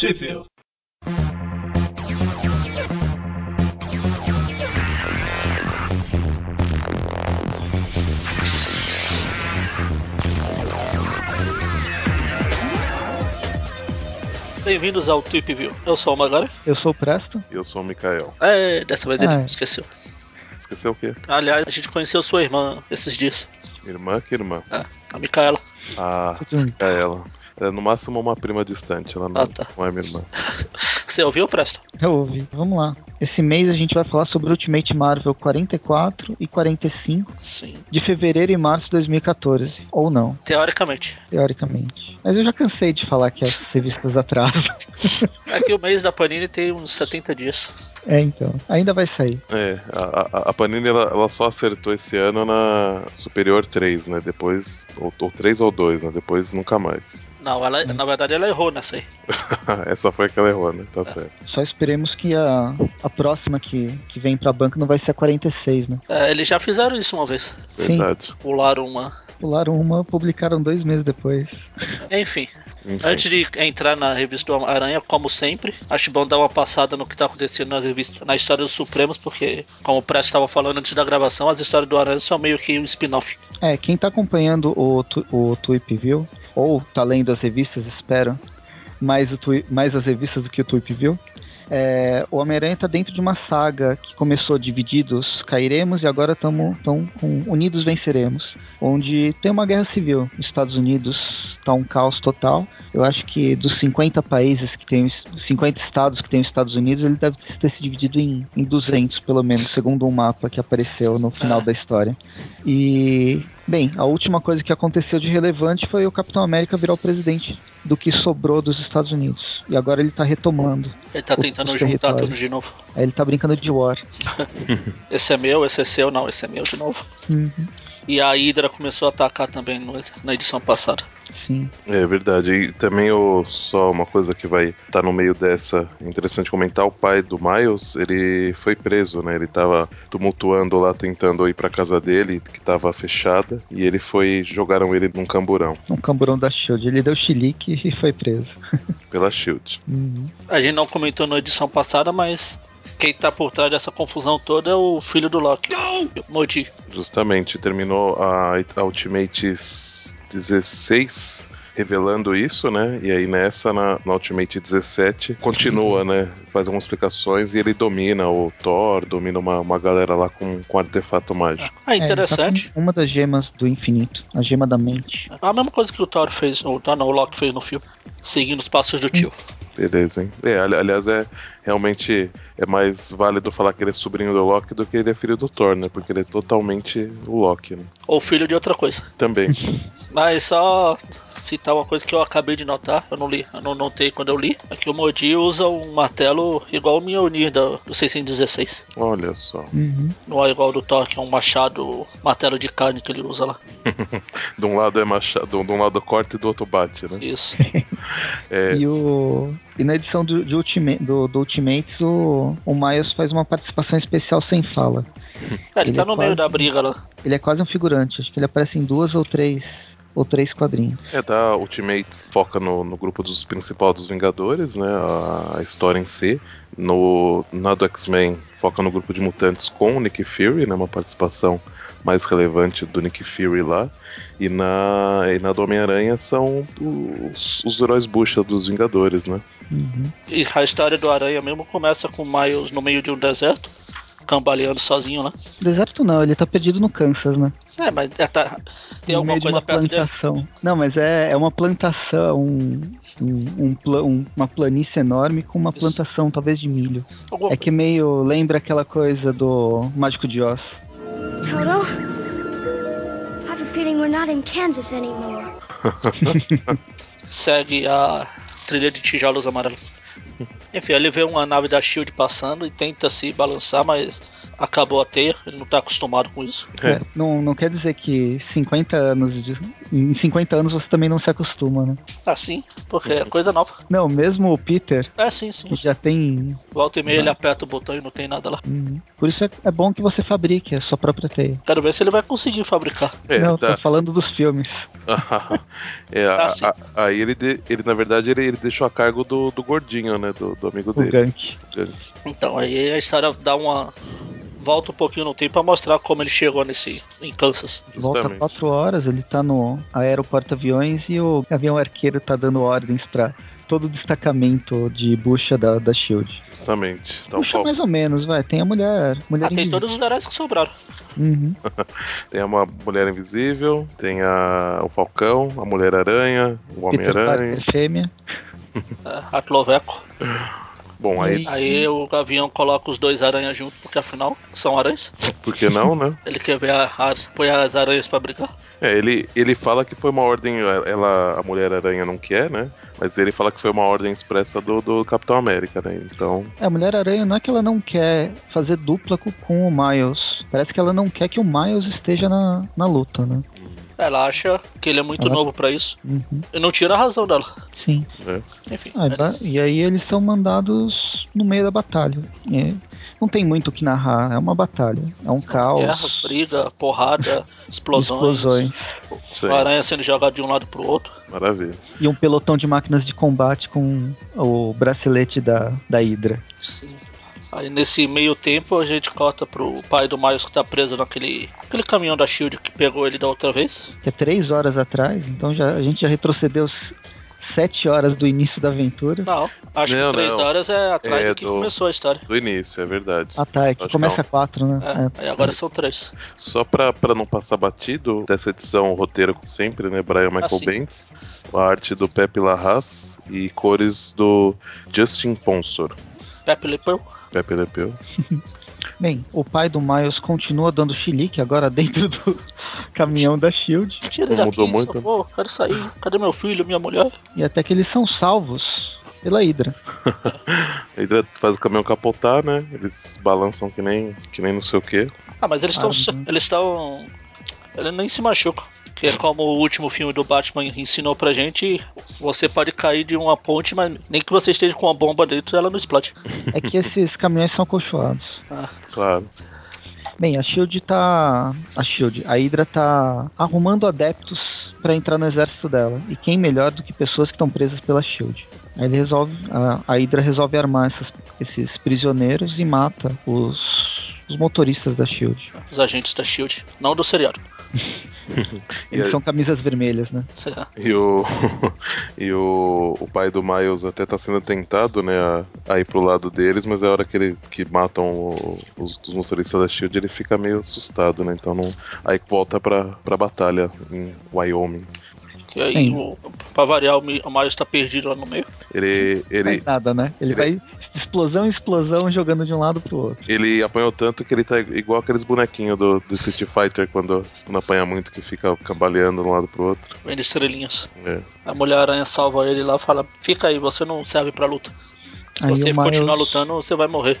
Trip Bem-vindos ao Tweep View. Eu sou o Magari. Eu sou o Presto. E eu sou o Mikael. É, dessa vez ele ah, é. esqueceu. Esqueceu o quê? Aliás, a gente conheceu sua irmã esses dias. Irmã? Que irmã? É, a Micaela. Ah, Micaela. É no máximo uma prima distante, ela não, ah, tá. não é minha irmã. Você ouviu, Presto? Eu ouvi. Vamos lá. Esse mês a gente vai falar sobre Ultimate Marvel 44 e 45 Sim. de fevereiro e março de 2014. Ou não. Teoricamente. Teoricamente. Mas eu já cansei de falar que as revistas atrasam. É que o mês da Panini tem uns 70 dias. É, então. Ainda vai sair. É, a, a, a Panini ela, ela, só acertou esse ano na Superior 3, né? Depois. Ou, ou 3 ou 2, né? Depois nunca mais. Não, ela, na verdade ela errou nessa aí. Essa foi a que ela errou, né? Tá é. certo. Só esperemos que a, a próxima que, que vem pra banca não vai ser a 46, né? É, eles já fizeram isso uma vez. Verdade. Sim. Pularam uma. Pularam uma, publicaram dois meses depois. Enfim. Enfim. Antes de entrar na revista do Aranha, como sempre, acho bom dar uma passada no que está acontecendo nas revistas, na história dos Supremos, porque, como o Press estava falando antes da gravação, as histórias do Aranha são meio que um spin-off. É, quem está acompanhando o, o Tweep View, ou tá lendo as revistas, espero, mais, o mais as revistas do que o Tweep View, é, o Homem-Aranha está dentro de uma saga que começou divididos, cairemos e agora estamos com unidos venceremos, onde tem uma guerra civil. Os Estados Unidos está um caos total. Eu acho que dos 50 países que tem, 50 estados que tem os Estados Unidos, ele deve ter se dividido em, em 200 pelo menos, segundo um mapa que apareceu no final da história. E Bem, a última coisa que aconteceu de relevante foi o Capitão América virar o presidente do que sobrou dos Estados Unidos. E agora ele tá retomando. Ele tá tentando juntar tudo de novo. É, ele tá brincando de War. esse é meu, esse é seu, não, esse é meu de novo. Uhum. E a Hydra começou a atacar também no, na edição passada. Sim. É verdade. E também o, só uma coisa que vai estar tá no meio dessa, interessante comentar, o pai do Miles, ele foi preso, né? Ele tava tumultuando lá, tentando ir pra casa dele, que tava fechada, e ele foi, jogaram ele num camburão. Um camburão da SHIELD. Ele deu chilique e foi preso. Pela SHIELD. Uhum. A gente não comentou na edição passada, mas quem tá por trás dessa confusão toda é o filho do Loki, Modi. Justamente, terminou a, a Ultimate 16 revelando isso, né? E aí nessa, na, na, Ultimate 17, continua, né? Faz algumas explicações e ele domina o Thor, domina uma, uma galera lá com, com artefato mágico. Ah, interessante. É, tá uma das gemas do infinito, a gema da mente. A mesma coisa que o Thor fez, o, não, o Loki fez no filme, seguindo os passos do tio. Beleza, hein? É, aliás, é realmente é mais válido falar que ele é sobrinho do Loki do que ele é filho do Thor, né? Porque ele é totalmente o Loki, né? Ou filho de outra coisa. Também. Mas só citar uma coisa que eu acabei de notar, eu não li, eu não notei quando eu li, é que o Modi usa um martelo igual o Mjolnir do, do 616. Olha só. Uhum. Não é igual do Thor, que é um machado, martelo de carne que ele usa lá. de um lado é machado, de um lado corta e do outro bate, né? Isso. é... e, o... e na edição do, do, Ultimate, do, do Ultimates, o, o Miles faz uma participação especial sem fala. É, ele, ele tá é no quase... meio da briga lá. Ele é quase um figurante, acho que ele aparece em duas ou três ou três quadrinhos. É, da Ultimates foca no, no grupo dos principais dos Vingadores, né? A, a história em si. No, na do X-Men foca no grupo de mutantes com o Nick Fury, né? Uma participação mais relevante do Nick Fury lá. E na, e na do Homem-Aranha são os, os heróis bucha dos Vingadores, né? Uhum. E a história do Aranha mesmo começa com Miles no meio de um deserto cambaleando sozinho lá. Deserto não, ele tá perdido no Kansas, né? É, mas é, tá, tem no alguma coisa uma perto plantação. Dele? Não, mas é, é uma plantação, um, um, um, uma planície enorme com uma Isso. plantação talvez de milho. Alguma é que meio lembra aquela coisa do Mágico de Oz. Toto, in Kansas anymore. Segue a trilha de tijolos amarelos. Enfim, ele vê uma nave da Shield passando e tenta se balançar, mas acabou a teia, ele não tá acostumado com isso. É, não, não quer dizer que 50 anos de, em 50 anos você também não se acostuma, né? Ah, sim, porque é coisa nova. Não, mesmo o Peter, É, sim, sim. que já tem. Volta e meia ele aperta o botão e não tem nada lá. Uhum. Por isso é, é bom que você fabrique a sua própria teia. Quero ver se ele vai conseguir fabricar. É, não, tá. tô falando dos filmes. É, a- Ah, sim. a- aí ele, de- ele, na verdade, ele, ele deixou a cargo do, do gordinho, né? Do, do amigo O dele. Gank. Gank. Então, aí a história dá uma. Volta um pouquinho no tempo pra mostrar como ele chegou nesse. em Kansas. Volta Justamente. 4 horas, ele tá no aeroporto-aviões e o avião arqueiro tá dando ordens pra todo o destacamento de bucha da, da Shield. Justamente. Então, Puxa qual- mais ou menos, vai. Tem a mulher. mulher Ah, tem invisível. todos os heróis que sobraram. Uhum. tem uma Mulher Invisível, tem a, o Falcão, a Mulher-Aranha, o Peter Homem-Aranha. Fêmea. É, a Cloveco. Bom, aí, Aí o Gavião coloca os dois aranhas junto, porque afinal são aranhas. por que não, né? Ele quer ver a, a, põe as aranhas pra brigar. É, ele, ele fala que foi uma ordem, ela, a Mulher-Aranha não quer, né? Mas ele fala que foi uma ordem expressa do, do Capitão América, né? Então, É, a Mulher-Aranha não é que ela não quer fazer dupla com, com o Miles. Parece que ela não quer que o Miles esteja na, na luta, né? Ela acha que ele é muito Ela- novo pra isso. Uhum. E não tira a razão dela. Sim. né? Enfim. Ah, e eles- e aí eles são mandados no meio da batalha. É, não tem muito o que narrar, é uma batalha. É um caos. Guerra, briga, porrada, explosões. explosões. Aranha sendo jogada de um lado pro outro. maravilha. E um pelotão de máquinas de combate com o bracelete da, da Hydra. Sim. Aí nesse meio tempo a gente corta pro pai do Miles que tá preso naquele aquele caminhão da Shield que pegou ele da outra vez. Que é três horas atrás, então já, a gente já retrocedeu sete horas do início da aventura. Não, acho Não, que três não. horas é atrás É do que do- começou a história. Do início, é verdade. Ah tá, é que Acho começa que a quatro, né? É, aí agora são três. Só pra, pra não passar batido, dessa edição, o roteiro, como sempre, né? Brian Michael Ah. Bendis, a arte do Pepe Larraz e cores do Justin Ponsor. Pepe. Pepe Lepeu. Bem, o pai do Miles continua dando chilique agora dentro do caminhão da Shield. Tira ele Não mudou daqui, muito. socorro, quero sair. Cadê meu filho, minha mulher? E até que eles são salvos pela Hydra. Ele faz o caminhão capotar, né? Eles balançam que nem, que nem não sei o que. Ah, mas eles estão. Ah, não. eles estão. Ele nem se machuca. Que é como o último filme do Batman ensinou pra gente, você pode cair de uma ponte, mas nem que você esteja com uma bomba dentro, ela não explode. É que esses caminhões são acolchoados. Ah, Claro. Bem, a Shield tá. A Shield, a Hydra tá arrumando adeptos pra entrar no exército dela. E quem melhor do que pessoas que estão presas pela Shield? Aí ele resolve. A, a Hydra resolve armar essas- esses prisioneiros e mata os, os motoristas da Shield. os agentes da Shield. Não do seriado. Eles E- são camisas vermelhas, né? E o, e o, o pai do Miles até tá sendo tentado, né, a, a ir pro lado deles, mas é a hora que, ele, que matam o- os, os motoristas da SHIELD, ele fica meio assustado, né, então não... Aí volta pra, pra batalha em Wyoming. Que aí, Sim. o, pra variar, o Mi- o Miles tá perdido lá no meio. Ele, ele, Faz nada, né? Ele ele- vai de explosão em explosão jogando de um lado pro outro. ele apanhou tanto que ele tá igual aqueles bonequinhos do, do Street Fighter quando, quando apanha muito, que fica cambaleando de um lado pro outro. Vendo estrelinhas. É. A Mulher-Aranha salva ele lá e fala: Fica aí, você não serve pra luta. Se Aí você continuar Miles- lutando, você vai morrer.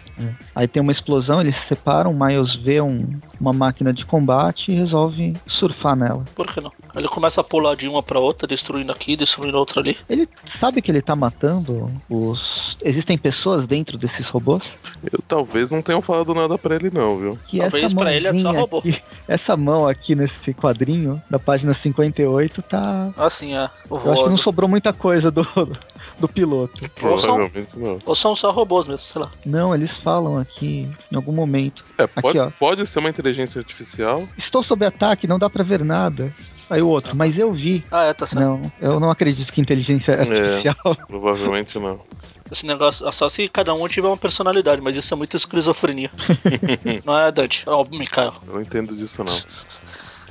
Aí tem uma explosão, eles se separam, o Miles vê um- uma máquina de combate e resolve surfar nela. Por que não? Ele começa a pular de uma pra outra, destruindo aqui, destruindo outra ali. Ele sabe que ele tá matando os. Existem pessoas dentro desses robôs? Eu talvez não tenham falado nada pra ele não, viu? Que Talvez essa pra ele é só robô. aqui- essa mão aqui nesse quadrinho, da página 58, tá. Assim, é. Eu acho que não sobrou muita coisa do, do piloto. Ou são- Provavelmente não. Ou são só robôs mesmo, sei lá. Não, eles falam aqui em algum momento. É, pode, ó. pode ser uma inteligência artificial. Estou sob ataque, não dá pra ver nada. Aí o outro, mas eu vi. Ah, é, tá certo. Não, eu não acredito que inteligência artificial. Provavelmente não. Esse negócio, só se cada um tiver uma personalidade, mas isso é muita esquizofrenia. não é Dante, é o Mikael. Eu não entendo disso não.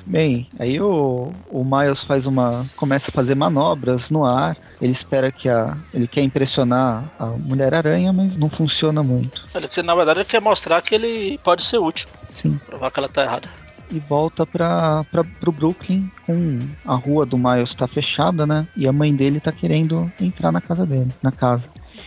Bem, aí o, o Miles faz uma. começa a fazer manobras no ar. Ele espera que a. Ele quer impressionar a Mulher-Aranha, mas não funciona muito. Ele, quer- na verdade, ele quer mostrar que ele pode ser útil. Sim. Provar que ela tá errada. E volta pra, pra, pro Brooklyn com a rua do Miles tá fechada, né? E a mãe dele tá querendo entrar na casa dele, na casa.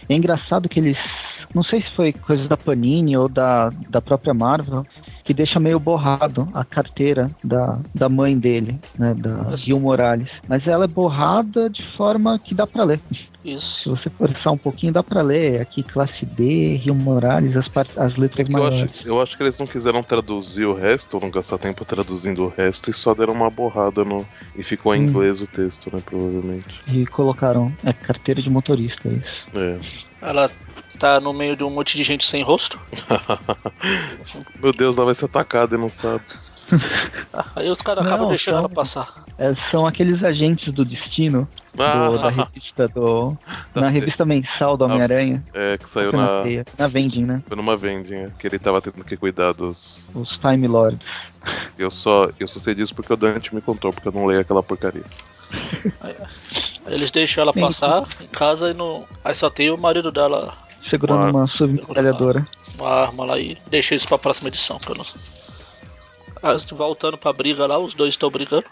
É engraçado que eles não sei se foi coisa da Panini ou da, da própria Marvel, que deixa meio borrado a carteira da, da mãe dele, né, da Gil Morales. Mas ela é borrada de forma que dá para ler. Isso. Se você forçar um pouquinho, dá para ler. Aqui, classe D, Rio Morales, as, as letras é maiores. Eu acho, eu acho, que eles não quiseram traduzir o resto, ou não gastar tempo traduzindo o resto, e só deram uma borrada no. E ficou em hum. inglês o texto, né? Provavelmente. E colocaram. É carteira de motorista, é isso. É. Ela tá no meio de um monte de gente sem rosto. Meu Deus, ela vai ser atacada e não sabe. Ah, aí os caras acabam deixando são, ela passar. É, são aqueles agentes do destino ah, do, da revista do. Na revista mensal do Homem-Aranha. É, que saiu na. Na, na vending, né? Foi numa vending, é, que ele tava tendo que cuidar dos. Os Time Lords. Eu só, eu só sei disso porque o Dante me contou, porque eu não leio aquela porcaria. Aí, eles deixam ela passar em casa e no. Aí só tem o marido dela. Segurando uma, uma submetralhadora. Uma arma lá e deixa isso pra próxima edição, que eu não ah, voltando pra briga lá, os dois estão brigando.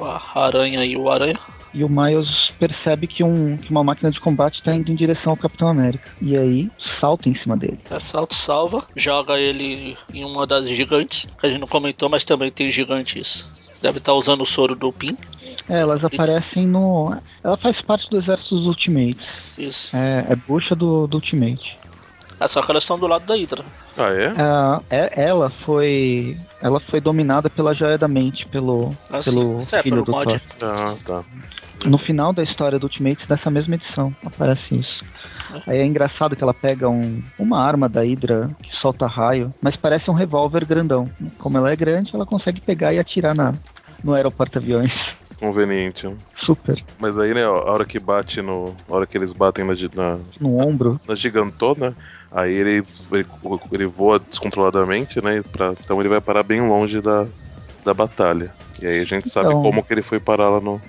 A aranha e o aranha. E o Miles percebe que, um, que uma máquina de combate está indo em direção ao Capitão América. E aí salta em cima dele. É, salta, salva, joga ele em uma das gigantes, que a gente não comentou, mas também tem gigantes. Deve estar tá usando o soro do Pin. É, elas aparecem no. Ela faz parte do exército dos Ultimates. Isso. É, é bucha do, do Ultimate. É só que elas estão do lado da Hydra. Ah, é? é? é? ela foi. Ela foi dominada pela joia da mente, pelo, ah, pelo é, filho do mod. Thor. Ah, tá. No final da história do Ultimate, dessa mesma edição, aparece isso. É. Aí é engraçado que ela pega um, uma arma da Hydra que solta raio, mas parece um revólver grandão. Como ela é grande, ela consegue pegar e atirar na, no aeroporto aviões conveniente. Né? Super. Mas aí, né, a hora que bate no. A hora que eles batem na, na no ombro. Na gigantona, aí ele, ele, ele voa descontroladamente, né? Pra, então ele vai parar bem longe da, da batalha. E aí a gente então, sabe como que ele foi parar lá no,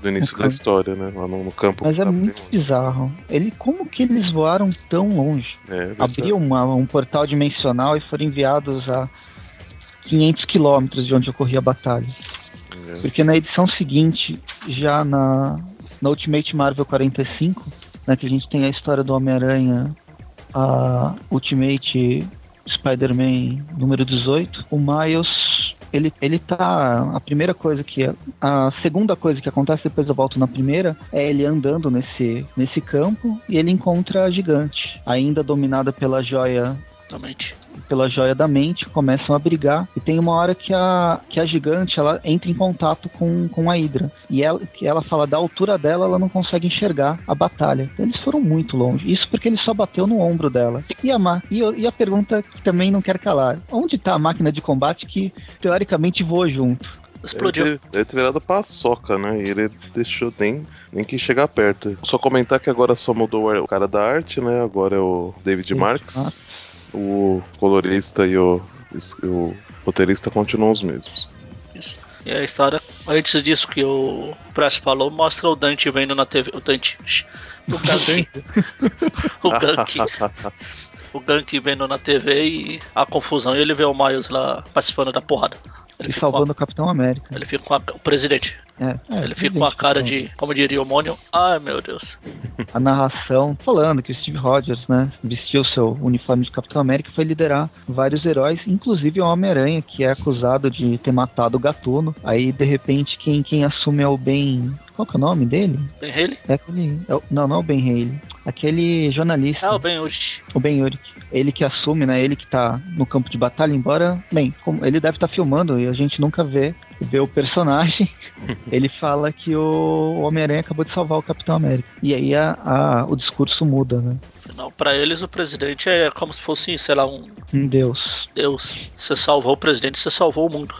no início da história, né? Lá no, no campo. Mas é muito bizarro. Ele, como que eles voaram tão longe? É, Abriu uma, um portal dimensional e foram enviados a 500 quilômetros de onde ocorria a batalha. É. Porque na edição seguinte, já na, na Ultimate Marvel 45, né, que a gente tem a história do Homem-Aranha, a Ultimate Spider-Man número 18, o Miles ele, ele tá. A primeira coisa que. A segunda coisa que acontece depois eu volto na primeira é ele andando nesse, nesse campo e ele encontra a gigante, ainda dominada pela joia Exatamente. Pela joia da mente, começam a brigar. E tem uma hora que a, que a gigante ela entra em contato com, com a Hydra. E ela, que ela fala da altura dela, ela não consegue enxergar a batalha. Eles foram muito longe. Isso porque ele só bateu no ombro dela. E a, e, e a pergunta que também não quer calar: onde está a máquina de combate que teoricamente voa junto? explodiu. Ele deve ter virado paçoca, né? E ele deixou nem, nem que chegar perto. Só comentar que agora só mudou o cara da arte, né? Agora é o David Marks o colorista e o, o roteirista continuam os mesmos. Isso. E a história, antes disso que o Press falou, mostra o Dante vendo na TV. O Dante. O Gank. o Gank. o Gank vendo na TV e a confusão. E ele vê o Miles lá participando da porrada. Ele e salvando a, o Capitão América. Ele fica com a, o presidente. É, é, ele fica com a cara de, como diria o Mônio, ai meu Deus. A narração falando que o Steve Rogers, né, vestiu seu uniforme de Capitão América e foi liderar vários heróis, inclusive o Homem-Aranha, que é acusado de ter matado o Gatuno. Aí, de repente, quem, quem assume é o Ben. Qual que é o nome dele? Ben Haley? É aquele. É, não, não é o Ben Haley. Aquele jornalista. Ah, o Ben Urich. O Ben Urich. Ele que assume, né? Ele que tá no campo de batalha, embora, bem, ele deve estar tá filmando e a gente nunca vê, vê o personagem. ele fala que o Homem-Aranha acabou de salvar o Capitão América. E aí a, a, o discurso muda, né? Não, para eles o presidente é como se fosse, sei lá, um. Um deus. Deus. Você salvou o presidente, você salvou o mundo.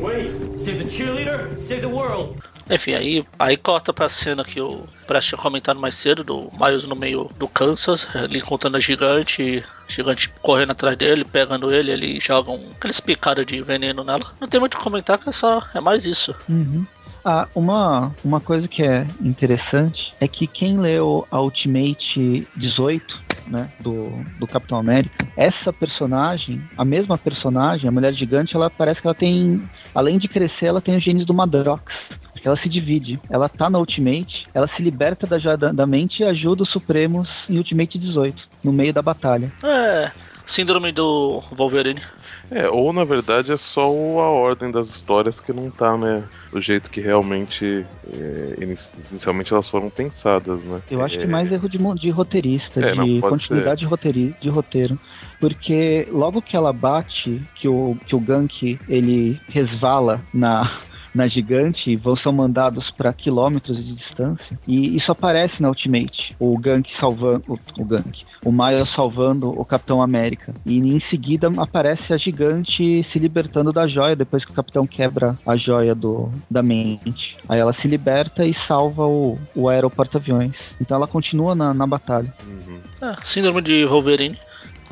Wait, save the cheerleader, save the world. Enfim, aí, aí corta pra cena que o Prest tinha comentado mais cedo, do Miles no meio do Kansas, ele encontrando a gigante, gigante correndo atrás dele, pegando ele, ele joga um, aqueles picadas de veneno nela. Não tem muito o comentar, que é só, é mais isso. Uhum. Ah, uma, uma coisa que é interessante é que quem leu a Ultimate 18, né, do, do Capitão América, essa personagem, a mesma personagem, a Mulher Gigante, ela parece que ela tem, além de crescer, ela tem os genes do Madrox. Ela se divide. Ela tá na Ultimate, ela se liberta da da, da mente e ajuda os Supremos em Ultimate 18, no meio da batalha. É. Síndrome do Wolverine. É, ou na verdade é só a ordem das histórias que não tá, né? Do jeito que realmente é, inicialmente elas foram pensadas, né? Eu acho é, que mais erro de, de roteirista, É, não, de pode continuidade de, roteiri, de roteiro. Porque logo que ela bate, que o, que o Gank ele resvala na, na gigante, vão são mandados para quilômetros de distância. E isso aparece na Ultimate. O Gank salvando. O, o Gank. O Miles salvando o Capitão América. E em seguida aparece a gigante se libertando da joia depois que o Capitão quebra a joia do, da mente. Aí ela se liberta e salva o, o aeroporto-aviões. Então ela continua na, na batalha. uhum. É, síndrome de Wolverine.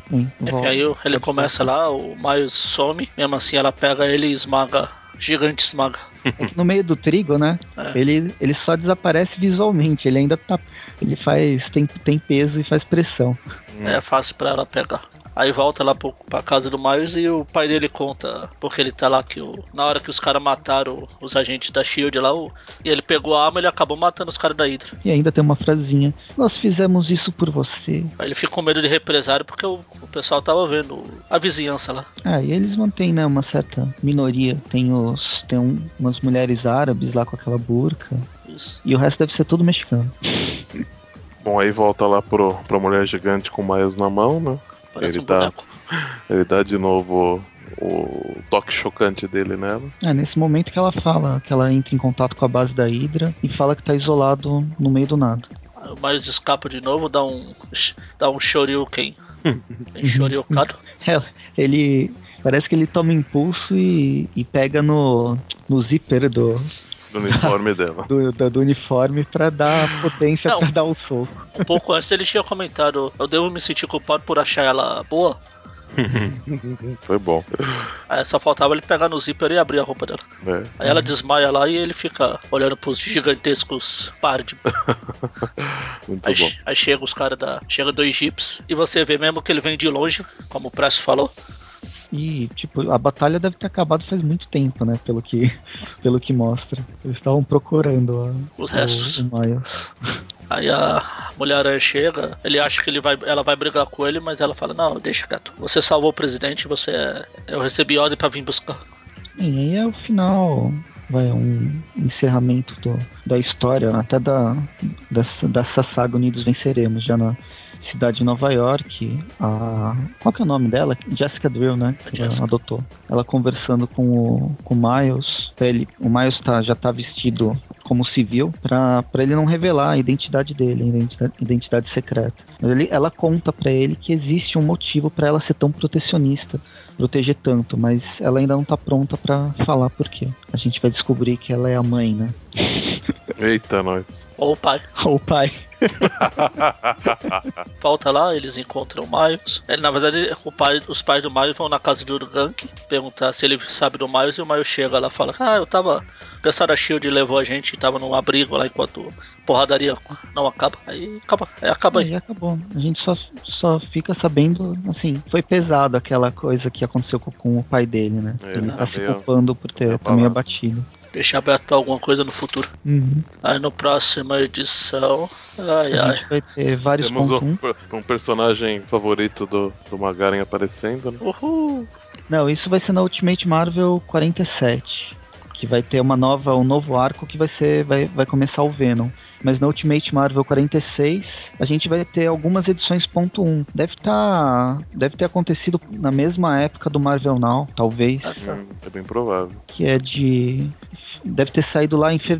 Sim, É aí ele começa lá, o Miles some, mesmo assim ela pega ele e esmaga. Gigante esmaga. É no meio do trigo, né? É. Ele, ele só desaparece visualmente. Ele ainda tá. Ele faz. Tem, tem peso e faz pressão. É fácil pra ela pegar. Aí volta lá pro, pra casa do Miles e o pai dele conta, porque ele tá lá que o, na hora que os caras mataram os agentes da Shield lá, o, e ele pegou a arma e ele acabou matando os caras da Hydra. E ainda tem uma frasinha. Nós fizemos isso por você. Aí ele fica com medo de represário porque o, o pessoal tava vendo a vizinhança lá. Ah, e eles mantêm, né, uma certa minoria. Tem os. Tem um- umas mulheres árabes lá com aquela burca. Isso. E o resto deve ser tudo mexicano. Bom, aí volta lá pro, pra mulher gigante com o Miles na mão, né? Parece Ele um tá- boneco. Ele dá de novo o, o toque chocante dele nela. É nesse momento que ela fala, que ela entra em contato com a base da Hydra e fala que tá isolado no meio do nada. O Miles escapa de novo, dá um. dá um shoryuken. Shoryukado. É, ele. Parece que ele toma impulso e, e pega no, no zíper do, Do uniforme dela. do, do, do uniforme pra dar potência Não. pra dar o soco. Um pouco antes ele tinha comentado, eu devo me sentir culpado por achar ela boa. Foi bom. Aí só faltava ele pegar no zíper e abrir a roupa dela. É. Aí ela desmaia lá e ele fica olhando pros gigantescos par de. Muito Aí, bom. aí chega os caras da. Chega dois jeeps e você vê mesmo que ele vem de longe, como o Presto falou. E, tipo, a batalha deve ter acabado faz muito tempo, né? Pelo que, pelo que mostra. Eles estavam procurando a- Os o- restos. O, Miles. Aí a mulher chega, ele acha que ele vai, ela vai brigar com ele, mas ela fala, não, deixa quieto. Você salvou o presidente, você é- Eu recebi ordem pra vir buscar. E aí é o final. Vai, um encerramento do- da história, até da, dessa, dessa saga Unidos Venceremos, já na cidade de Nova York. A, qual que é o nome dela? Jessica Drill, né? Que ela adotou. Ela conversando com o, com o Miles. Ele, o Miles tá, já tá vestido como civil pra pra ele não revelar a identidade dele, a identidade, identidade secreta. Ele, ela conta pra ele que existe um motivo pra ela ser tão protecionista, proteger tanto, mas ela ainda não tá pronta pra falar por quê. A gente vai descobrir que ela é a mãe, né? Eita, nós. Ou o pai. Ou o pai. Volta lá, eles encontram o Miles. Ele, na verdade, o pai, os pais do Miles vão na casa do Gank perguntar se ele sabe do Miles e o Miles chega lá e fala: Ah, eu tava. O pessoal da Shield levou a gente e tava num abrigo lá enquanto a porradaria não acaba. Aí acaba, aí acaba aí. Acabou. A gente só, só fica sabendo, assim, foi pesado aquela coisa que aconteceu com, com o pai dele, né? É, Ele tá tá se culpando por ter também abalado. abatido. Deixar aberto alguma coisa no futuro. Uhum. Aí no próxima edição. Ai A ai. gente vai ter vários Temos um, um personagem favorito do, do Magaren aparecendo, né? Uhul. Não, isso vai ser na Ultimate Marvel 47. Que vai ter uma nova, um novo arco que vai ser. Vai, vai começar o Venom. Mas na Ultimate Marvel 46, a gente vai ter algumas edições ponto .1. Deve tá, deve ter acontecido na mesma época do Marvel Now, talvez. Ah, tá. Hum, é bem provável. que é de. Deve ter saído lá em fe-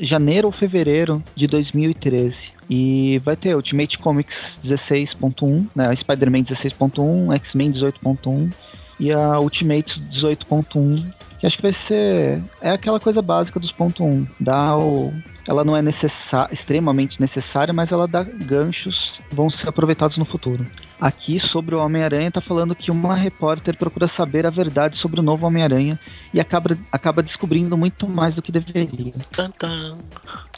janeiro ou fevereiro de 2013. E vai ter Ultimate Comics 16.1, né, Spider-Man 16.1, X-Men 18.1 e a Ultimate 18.1, que acho que vai ser. É aquela coisa básica dos ponto .1. Dá o. Ela não é necessa extremamente necessária, mas ela dá ganchos vão ser aproveitados no futuro. Aqui, sobre o Homem-Aranha, tá falando que uma repórter procura saber a verdade sobre o novo Homem-Aranha e acaba, acaba descobrindo muito mais do que deveria.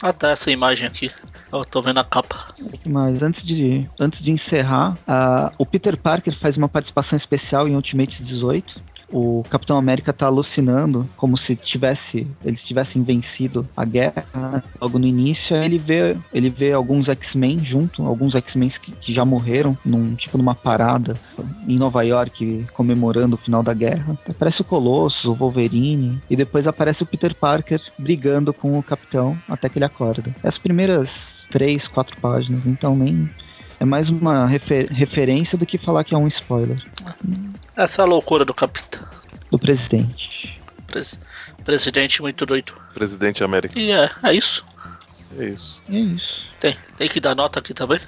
Ah tá, essa imagem aqui. Eu tô vendo a capa. Mas antes de, antes de encerrar, ah, o Peter Parker faz uma participação especial em Ultimate 18. O Capitão América tá alucinando como se tivesse eles tivessem vencido a guerra né? logo no início ele vê ele vê alguns X-Men junto alguns X-Men que, que, já morreram num tipo numa parada em Nova York comemorando o final da guerra aparece o Colosso o Wolverine e depois aparece o Peter Parker brigando com o Capitão até que ele acorda as primeiras três quatro páginas então nem é mais uma refer referência do que falar que é um spoiler. Essa é a loucura do capitão. Do presidente. Pres presidente muito doido. Presidente América. E é, é isso. É isso. É isso. Tem, tem que dar nota aqui também?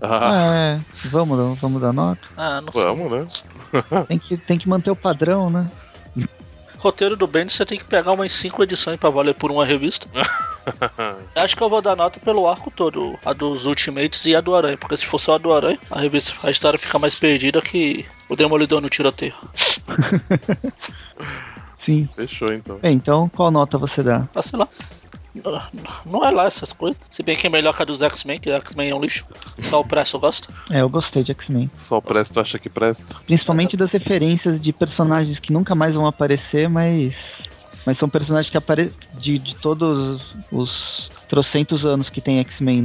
Ah, é. Vamos, vamos dar nota? Ah, não vamos, sei. né? tem, que, tem que manter o padrão, né? Roteiro do Bendis você tem que pegar umas 5 edições para valer por uma revista. Acho que eu vou dar nota pelo arco todo, a dos Ultimates e a do Aranha, porque se for só a do Aranha, a revista, a história fica mais perdida que o Demolidor no tiroteio. Sim. Fechou então. É, então qual nota você dá? Ah, sei lá. Não é lá essas coisas. Se bem que é melhor que a dos X-Men, que X-Men é um lixo. Só o Presto gosta. É, eu gostei de X-Men. Só o Presto acha que presta. Principalmente das referências de personagens que nunca mais vão aparecer, mas. Mas são personagens que aparecem de, de todos os trocentos anos que tem X-Men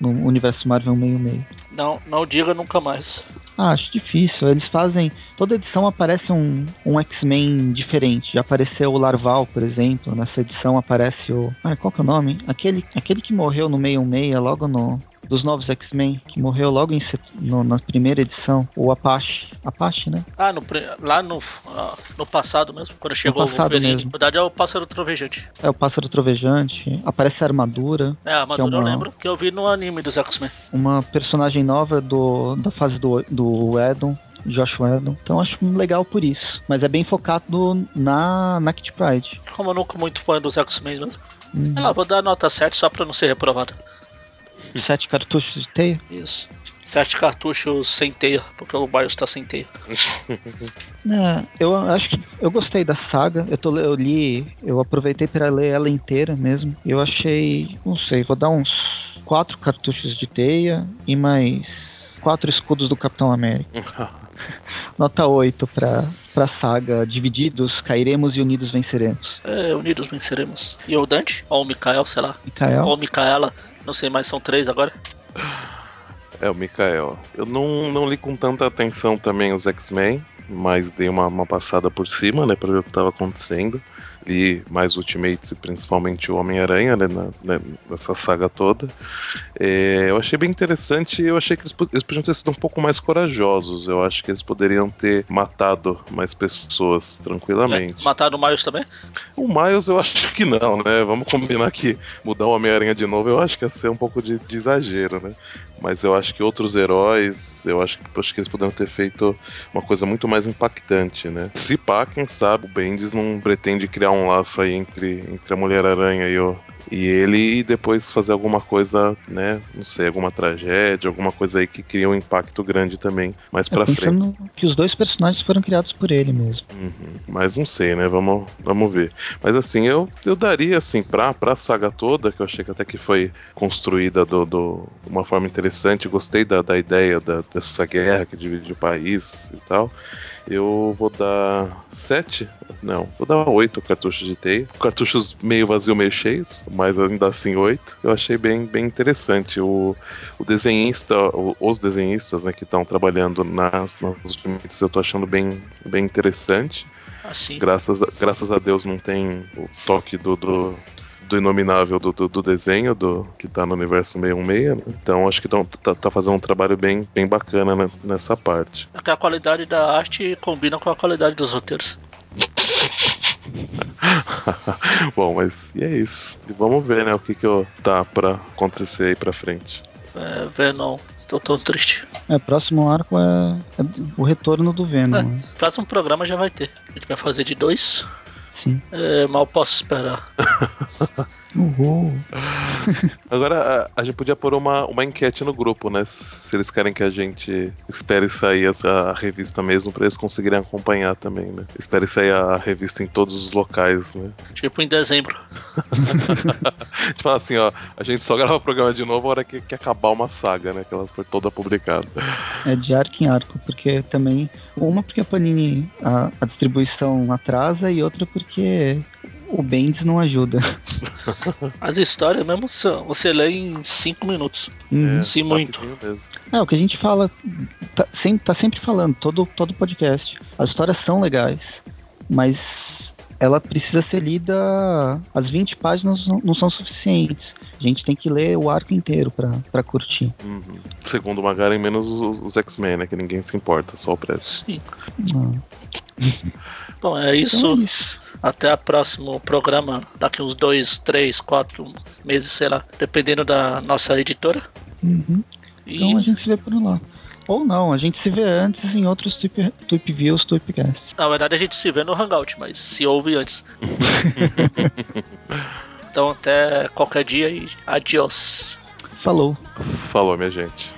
no universo Marvel meio meio. Não, não diga nunca mais. Ah, acho difícil. Eles fazem. Toda edição aparece um, um X-Men diferente. Já apareceu o Larval, por exemplo. Nessa edição aparece o. Ah, qual que é o nome? Aquele, aquele que morreu no meio meia, logo no, dos novos X-Men, que morreu logo em, no, na primeira edição, o Apache. Apache, né? Ah, no, lá no, ah, no passado mesmo, quando chegou no passado o Wolverine. Na verdade é o Pássaro Trovejante. É o Pássaro Trovejante. Aparece a armadura. É, a armadura que é uma, eu lembro que eu vi no anime dos X-Men. Uma personagem nova do, da fase do, do Edon. Josh Whedon. Então acho legal por isso. Mas é bem focado na, na Kit Pride. Como eu nunca muito fã dos X-Men mesmo. Uhum. Ah, vou dar nota 7 só pra não ser reprovado. Sete cartuchos de teia? Isso. Sete cartuchos sem teia, porque o Bios tá sem teia. É, eu acho que eu gostei da saga. Eu, tô, eu li, eu aproveitei para ler ela inteira mesmo. Eu achei, não sei, vou dar uns quatro cartuchos de teia e mais quatro escudos do Capitão América. Nota 8 pra, pra saga Divididos, Cairemos e Unidos Venceremos. É, Unidos Venceremos. E o Dante? Ou o Mikael, sei lá. Mikael? Ou Mikaela. Não sei mais, são três agora. É, o Mikael. Eu não, não li com tanta atenção também os X-Men, mas dei uma, uma passada por cima, né, pra ver o que estava acontecendo. Li mais Ultimates e principalmente o Homem-Aranha, né, na, né, nessa saga toda. É, eu achei bem interessante eu achei que eles, eles podiam ter sido um pouco mais corajosos. Eu acho que eles poderiam ter matado mais pessoas tranquilamente. É, mataram o Miles também? O Miles eu acho que não, né? Vamos combinar que mudar o Homem-Aranha de novo eu acho que ia ser um pouco de, de exagero, né? Mas eu acho que outros heróis, eu acho que, acho que eles poderiam ter feito uma coisa muito mais impactante, né? Se pá, quem sabe o Bendis não pretende criar um laço aí entre, entre a Mulher-Aranha e o, e ele depois fazer alguma coisa, né? Não sei, alguma tragédia, alguma coisa aí que cria um impacto grande também mais pra frente. que os dois personagens foram criados por ele mesmo. Uhum. Mas não sei, né? Vamos, vamos ver. Mas assim, eu, eu daria assim pra, pra saga toda, que eu achei que até que foi construída de do, do, uma forma interessante. Gostei da, da ideia da, dessa guerra que divide o país e tal. Eu vou dar 7? Não, vou dar 8 cartuchos de teia. Cartuchos meio vazio, meio cheios, mas ainda assim 8. Eu achei bem, bem interessante. O, o desenhista, o, os desenhistas né, que estão trabalhando nas, nas limites, eu tô achando bem, bem interessante. Assim. Graças, a, graças a Deus não tem o toque do, do do inominável do, do, do, desenho do que tá no universo 616, né? Então acho que tão, tá, tá, fazendo um trabalho bem, bem bacana né, nessa parte. É que a qualidade da arte combina com a qualidade dos roteiros. Bom, mas e é isso. E vamos ver, né, o que que eu, tá pra acontecer aí pra frente. É, Venom. Tô tão triste. É, próximo arco é, é o retorno do Venom. É, né? próximo programa já vai ter. A gente vai fazer de dois. Sim. É, mal posso esperar. Uhul. Agora, a, a, gente podia pôr uma, uma enquete no grupo, né? Se eles querem que a gente espere sair a, a revista mesmo, pra eles conseguirem acompanhar também, né? Espere sair a revista em todos os locais, né? Tipo em dezembro. a gente fala assim, ó, a gente só grava o programa de novo a hora que, que acabar uma saga, né? Que ela foi toda publicada. É de arco em arco, porque também. Uma porque a Panini, a, a distribuição atrasa, e outra porque o Bendis não ajuda. As histórias mesmo você lê em 5 minutos. Uhum. É, Sim, muito. É, o que a gente fala, tá sempre, tá sempre falando, todo, todo podcast. As histórias são legais, mas ela precisa ser lida. As 20 páginas não são suficientes. A gente tem que ler o arco inteiro pra, curtir. Uhum. Segundo o Magaren, menos os, os X-Men, né? Que ninguém se importa, só o preço. Sim. Ah. Bom, é isso. Então é isso. Até o próximo programa, daqui uns dois, três, quatro meses, sei lá, dependendo da nossa editora. Uhum. E... Então a gente se vê por lá. Ou não, a gente se vê antes em outros Tweep, tweep Views, Tweepcasts. Na verdade a gente se vê no Hangout, mas se ouve antes. então até qualquer dia e adiós. Falou. Falou, minha gente.